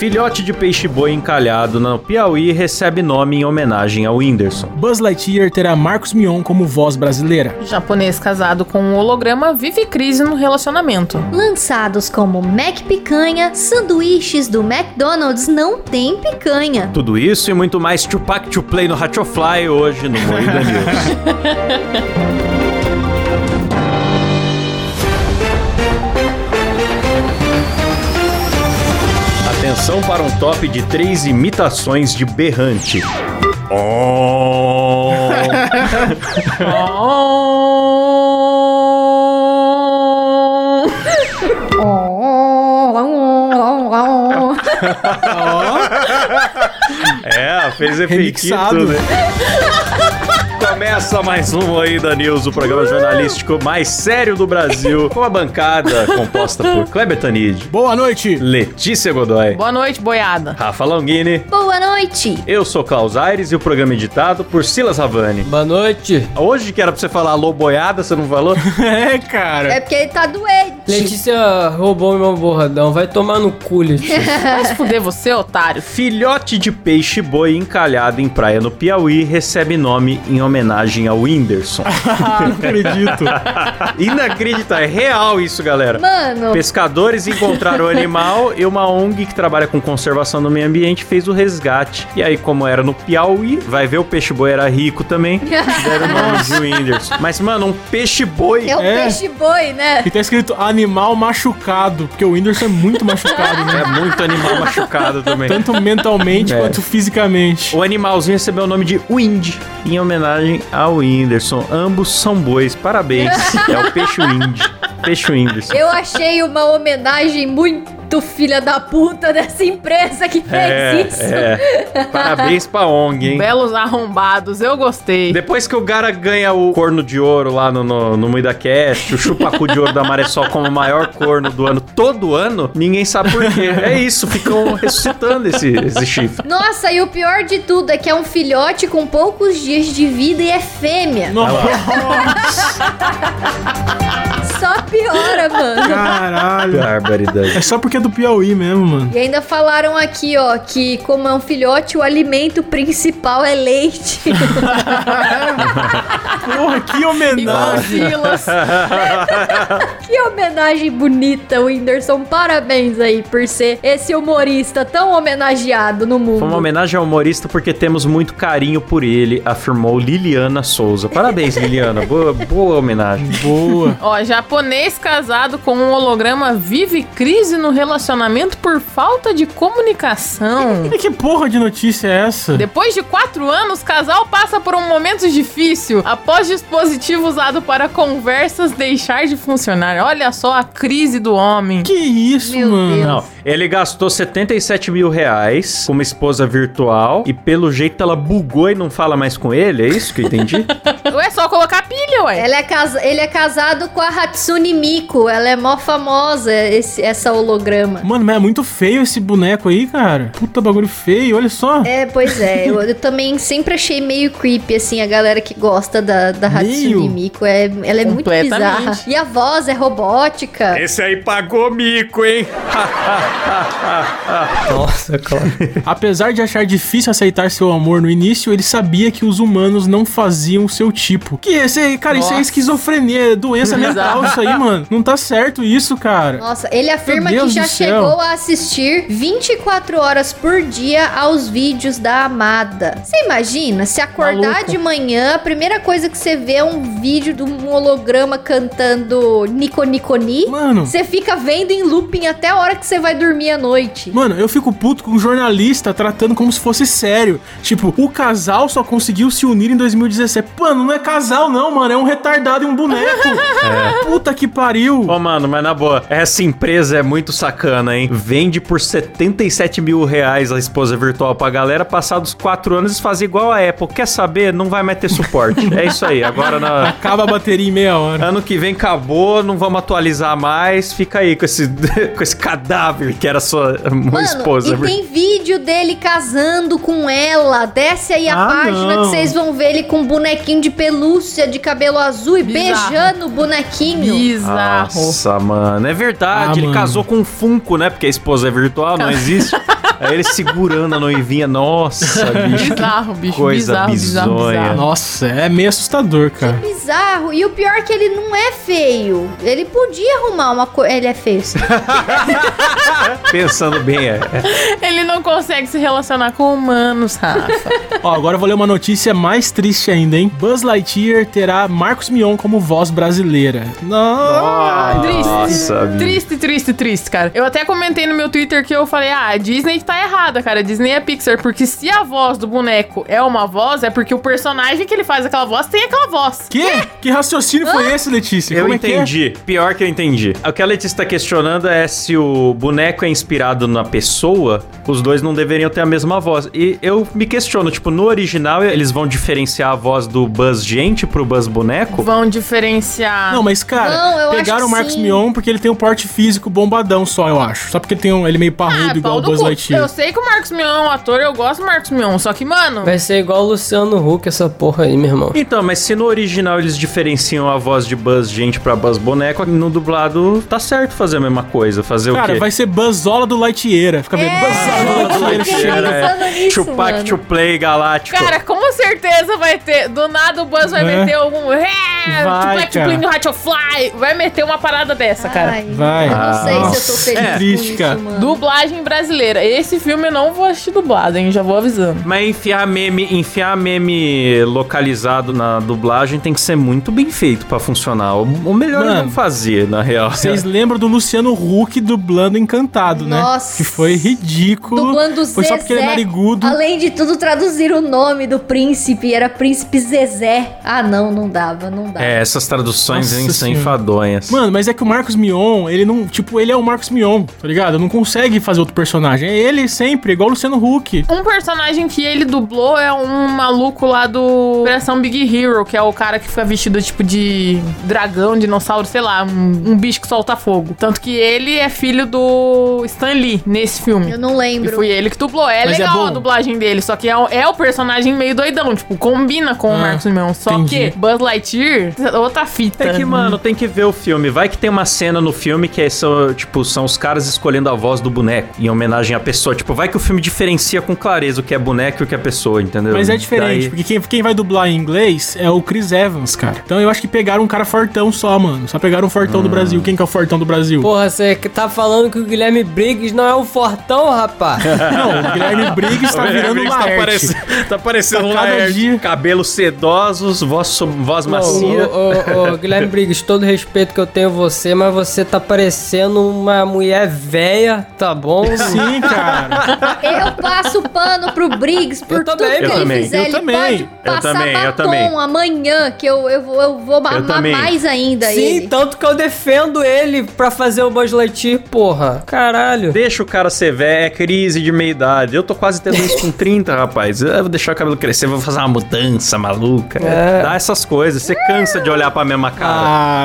Filhote de peixe-boi encalhado no Piauí recebe nome em homenagem ao Whindersson. Buzz Lightyear terá Marcos Mion como voz brasileira. Japonês casado com um holograma vive crise no relacionamento. Lançados como Mac Picanha, sanduíches do McDonald's não tem picanha. Tudo isso e muito mais Tupac to Play no Hatchofly hoje no Moída News. Atenção para um top de três imitações de berrante. Oh. É, fez tudo, né? Começa mais um Moída News, o programa jornalístico mais sério do Brasil, com a bancada composta por Kleber Tanid, Boa noite! Letícia Godoy, Boa noite, boiada. Rafa Longini, Boa noite! eu sou Klaus Aires e o programa é editado por Silas Havani. Boa noite. Hoje que era pra você falar alô boiada, você não falou? É, cara. É porque ele tá doente. Letícia roubou meu borradão. Vai tomar no cu, Letícia. Vai se fuder você, otário. Filhote de peixe boi encalhado em praia no Piauí recebe nome em homenagem ao Whindersson. Não acredito. Inacreditável, é real isso, galera. Mano, Pescadores encontraram o animal e uma ONG que trabalha com conservação do meio ambiente fez o resgate. E aí, como era no Piauí, vai ver o peixe-boi era rico também, deram o nome de Whindersson. Mas, mano, um peixe-boi... é o É. peixe-boi, né? E tá escrito animal machucado, porque o Whindersson é muito machucado, né? É muito animal machucado também. Tanto mentalmente É. quanto fisicamente. O animalzinho recebeu o nome de Wind, em homenagem ao Whindersson. Ambos são bois, parabéns. É o peixe Wind. Peixe Whindersson. Eu achei uma homenagem muito filha da puta dessa empresa que fez É, isso. é. Parabéns pra ONG, hein? Belos arrombados, eu gostei. Depois que o cara ganha o corno de ouro lá no, no, no Muida Cast, o chupacu de ouro da Maressol como o maior corno do ano, todo ano, ninguém sabe por quê. É isso, ficam ressuscitando esse, esse chifre. Nossa, e o pior de tudo é que é um filhote com poucos dias de vida e é fêmea. Só piora, mano. Caralho. Barbaridade. É só porque é do Piauí mesmo, mano. E ainda falaram aqui, ó, que como é um filhote, o alimento principal é leite. Porra, que Igual homenagem. Silas. que homenagem bonita, Whindersson. Parabéns aí por ser esse humorista tão homenageado no mundo. Foi uma homenagem ao humorista porque temos muito carinho por ele, afirmou Liliana Souza. Parabéns, Liliana. Boa, boa homenagem. Boa. Ó, japonês casado com um holograma vive crise no relacionamento por falta de comunicação. E que porra de notícia é essa? Depois de quatro anos, casal passa por um momento difícil após dispositivo usado para conversas deixar de funcionar. Olha só a crise do homem. Que isso, Meu mano? Deus. Não, ele gastou 77 mil reais com uma esposa virtual e pelo jeito ela bugou e não fala mais com ele, é isso que eu entendi? ué. Ela é casa- Ele é casado com a Hatsune Miku. Ela é mó famosa, esse, essa holograma. Mano, mas é muito feio esse boneco aí, cara. Puta bagulho feio, olha só. É, pois é. Eu, eu também sempre achei meio creepy, assim, a galera que gosta da, da Hatsune Meio? Miku. É, ela é muito bizarra. E a voz é robótica. Esse aí pagou mico, hein? Nossa, claro. Apesar de achar difícil aceitar seu amor no início, ele sabia que os humanos não faziam seu tipo. Que esse aí, cara, isso aí é Nossa. esquizofrenia, é doença mental isso aí, mano. Não tá certo isso, cara. Nossa, ele afirma que já chegou a assistir 24 horas por dia aos vídeos da amada. Você imagina se acordar Maluco. de manhã, a primeira coisa que você vê é um vídeo de um holograma cantando Nico Niconi? Mano. Você fica vendo em looping até a hora que você vai dormir à noite. Mano, eu fico puto com um jornalista tratando como se fosse sério. Tipo, o casal só conseguiu se unir em 2017. Mano, não é casal não, mano. É um retardado e um boneco. Puta que pariu. Ô, mano, mas na boa, essa empresa é muito sacana, hein? Vende por 77 mil reais a esposa virtual pra galera, passados quatro anos eles fazem igual a Apple. Quer saber? Não vai mais ter suporte. é isso aí. Agora, na... Acaba a bateria em meia hora. ano que vem acabou, não vamos atualizar mais. Fica aí com esse, com esse cadáver que era sua Mano, esposa. e tem vídeo dele casando com ela. Desce aí a Ah, página não. que vocês vão ver ele com um bonequinho de pelúcia de cabelo azul e Bizarro. beijando o bonequinho. Bizarro. Nossa, mano, é verdade. Ah, ele mano. casou com um Funko, né? Porque a esposa é virtual, não existe. Aí ele segurando a noivinha. Nossa, bicho. que Bizarro, bicho. coisa bizarro, bizarro, bizonha. bizarro. Nossa, é meio assustador, cara. Bizarro. E o pior é que ele não é feio. Ele podia arrumar uma coisa. Ele é feio. Pensando bem, é. Ele não consegue se relacionar com humanos, Rafa. Ó, agora eu vou ler uma notícia mais triste ainda, hein? Buzz Lightyear terá Marcos Mion como voz brasileira. Não. triste. Nossa, bicho. Triste, triste, triste, cara. Eu até comentei no meu Twitter que eu falei: ah, a Disney tá errada, cara. Disney é Pixar. Porque se a voz do boneco é uma voz, é porque o personagem que ele faz aquela voz tem aquela voz. Que? Que raciocínio foi esse, Letícia? Eu Como é que é? entendi. Pior que eu entendi. O que a Letícia tá questionando é se o boneco é inspirado na pessoa, os dois não deveriam ter a mesma voz. E eu me questiono, tipo, no original eles vão diferenciar a voz do Buzz gente pro Buzz boneco? Vão diferenciar. Não, mas cara, Não, pegaram o Marcos sim. Mion porque ele tem um porte físico bombadão só, eu acho. Só porque ele tem um, ele é meio parrudo Ah, igual o Buzz. Lightyear. Eu sei que o Marcos Mion é um ator, eu gosto do Marcos Mion. Só que, mano, Vai ser igual o Luciano Huck, essa porra aí, meu irmão. Então, mas se no original eles diferenciam a voz de Buzz gente pra Buzz boneco, no dublado tá certo fazer a mesma coisa. Fazer o Cara, quê? vai ser Buzzola do Lightyear. Fica vendo É, Buzzola do Lightyear nisso, Chupac mano. to play galáctico. Cara, com certeza vai ter. Do nada o Buzz vai É. meter algum. É, cara. Bling Hatch Fly. Vai meter uma parada dessa, cara. Ai, Vai. Eu não sei Ah, se eu tô feliz é. com Triste, isso, cara. mano. Dublagem brasileira. Esse filme eu não vou assistir dublado, hein? Já vou avisando. Mas enfiar meme, enfiar meme localizado na dublagem tem que ser muito bem feito pra funcionar. O, o melhor é Mano, não fazer, na real. Vocês lembram do Luciano Huck dublando Encantado, né? Nossa. Que foi ridículo. Dublando Foi só porque ele é Zezé. narigudo. Além de tudo, traduzir o nome do príncipe. Era príncipe Zezé. Ah, não, não dava, não dava. É, essas traduções Nossa são enfadonhas. Mano, mas é que o Marcos Mion, ele não. Tipo, ele é o Marcos Mion, tá ligado? Não consegue fazer outro personagem. É ele sempre, igual o Luciano Huck. Um personagem que ele dublou é um maluco lá do Operação Big Hero, que é o cara que fica vestido tipo de dragão, dinossauro, sei lá, um, um bicho que solta fogo. Tanto que ele é filho do Stan Lee nesse filme. Eu não E lembro. foi ele que dublou. É Mas é legal bom. a dublagem dele, só que é, o- é o personagem meio doidão, tipo, combina com o Ah, Marcos Mion. Só entendi. que Buzz Lightyear, outra fita. É que, mano, tem que ver o filme. Vai que tem uma cena no filme que é só, tipo, são os caras escolhendo a voz do boneco em homenagem à pessoa. Tipo, vai que o filme diferencia com clareza o que é boneco e o que é pessoa, entendeu? Mas é diferente, Daí- porque quem, quem vai dublar em inglês é o Chris Evans, cara. Então eu acho que pegaram um cara fortão só, mano. Só pegaram um fortão do Hum. Brasil. Quem que é o fortão do Brasil? Porra, você tá falando que o Guilherme Briggs não é um fortão, rapaz? Não, o Guilherme Briggs tá O virando Briggs uma tá, tá parecendo Tá um cada dia- Cabelos sedosos, voz, voz macia. Ô, ô, ô, Guilherme Briggs, todo respeito que eu tenho a você, mas você tá parecendo uma mulher velha, tá bom? Sim, cara. Eu passo pano pro Briggs por Eu tudo também, que eu ele também. fizer. Eu ele também. pode Eu passar também, eu batom também. amanhã, que eu, eu, vou- eu vou amar também. mais ainda Sim, ele. tanto que eu defendo ele pra fazer o Buzz Lightyear, porra. Caralho. Deixa o cara ser velho, é crise de meia idade. Eu tô quase tendo isso com 30, rapaz. Eu vou deixar o cabelo crescer, vou fazer uma mudança maluca. É. Dá essas coisas. Você cansa de olhar pra mesma cara.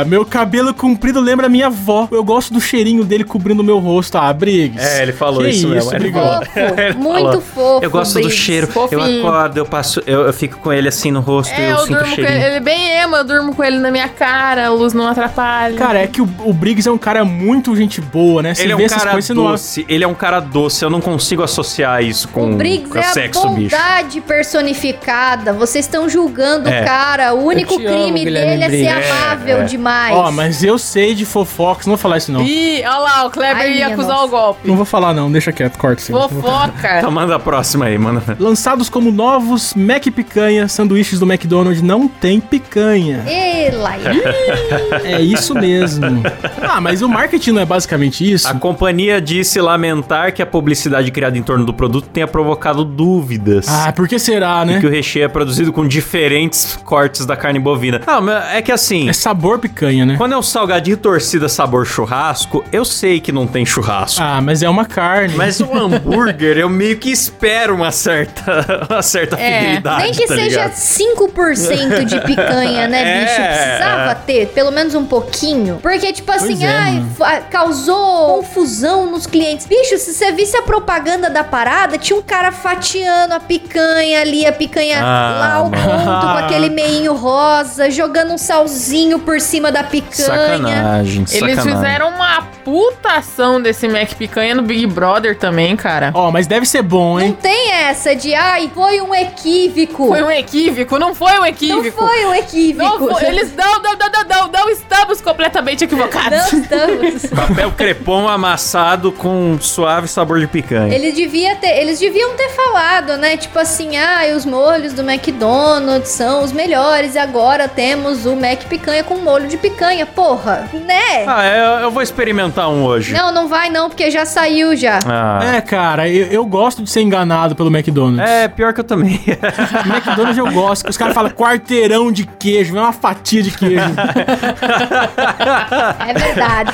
Ah, meu cabelo comprido lembra minha avó. Eu gosto do cheirinho dele cobrindo o meu rosto. Ah, Briggs. É, ele falou Que isso, mesmo. Briggs? falou. Fofo, muito falou. fofo, Eu gosto do Briggs. cheiro. Fofinho. Eu acordo, eu passo, eu, eu fico com ele assim no rosto e É, eu, eu, sinto o cheirinho. ele. Ele é bem emo, eu durmo com ele na minha cara, a luz não atrapalha. Cara, é que o, o Briggs é um cara muito gente boa, né? Você Ele é vê um essas cara coisas, não... doce. Ele é um cara doce. Eu não consigo associar isso com, O Briggs com é a sexo, bicho. bondade personificada. Vocês estão julgando É. o cara. O único amo, crime Guilherme dele é ser Briggs. amável É, é. demais. Ó, mas eu sei de fofocas, não vou falar isso não. Ih, olha lá, o Kleber Ai, ia acusar nossa. o golpe. Não vou falar não, deixa quieto, corta isso. aí. Fofoca. Então manda a próxima aí, manda. Lançados como novos Mac Picanha, sanduíches do McDonald's não tem picanha. Ei, Laia. É isso mesmo. ah, mas o marketing não é basicamente isso? A companhia disse lamentar que a publicidade criada em torno do produto tenha provocado dúvidas. Ah, por que será, né? Que o recheio é produzido com diferentes cortes da carne bovina. Não, mas é que assim, É sabor picanha, né? quando é um salgadinho torcida sabor churrasco, eu sei que não tem churrasco. Ah, mas é uma carne. Mas o hambúrguer, eu meio que espero uma certa, uma certa É, fidelidade. Nem que tá seja ligado? 5% de picanha, né, É. bicho? Precisava ter, pelo menos um pouquinho. Porque, tipo assim, é, ai, causou confusão nos clientes. Bicho, se você visse a propaganda da parada, tinha um cara fatiando a picanha ali, a picanha Ah, lá ao ponto, com aquele meinho rosa, jogando um salzinho por cima da picanha. Sacanagem, Eles sacanagem. fizeram uma puta ação desse Mac Picanha no Big Brother também, cara. Ó, mas deve ser bom, Não hein? tem essa de, ai, foi um equívoco. Foi um equívoco, não foi um Não equívoco. foi um equívoco. Não foi- eles não, não, não, não, não, não estamos completamente equivocados. Não estamos. Papel crepom amassado com suave sabor de picanha. Ele devia ter, eles deviam ter falado, né? Tipo assim, ah, os molhos do McDonald's são os melhores e agora temos o Mac picanha com molho de picanha. Porra, né? Ah, eu, eu vou experimentar um hoje. Não, não vai não, porque já saiu já. Ah. É, cara, eu, eu gosto de ser enganado pelo McDonald's. É, pior que eu também. McDonald's eu gosto. Os caras falam quarteirão de queijo, é uma fatia de queijo. É verdade.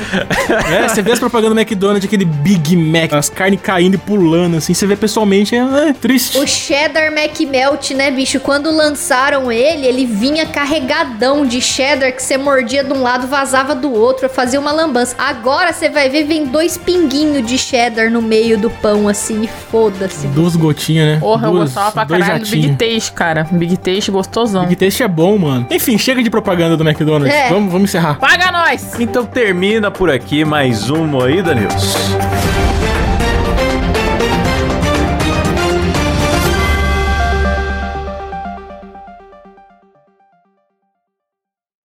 é, você vê as propagandas do McDonald's, aquele Big Mac, as carnes caindo e pulando, assim, você vê pessoalmente, é, é triste. o cheddar McMelt, né, bicho? Quando lançaram ele, ele vinha carregadão de cheddar que você mordia de um lado, vazava do outro, fazia uma lambança. Agora você vai ver, vem dois pinguinhos de cheddar no meio do pão, assim, e foda-se. Duas gotinhas, né? Porra, eu gostava pra dois caralho do Big. Taste, cara. Big Taste gostosão. Big Taste é bom, mano. Enfim, chega de propaganda do McDonald's. É. Vamos, vamos encerrar. Paga nós! então termina por aqui mais um Moída News.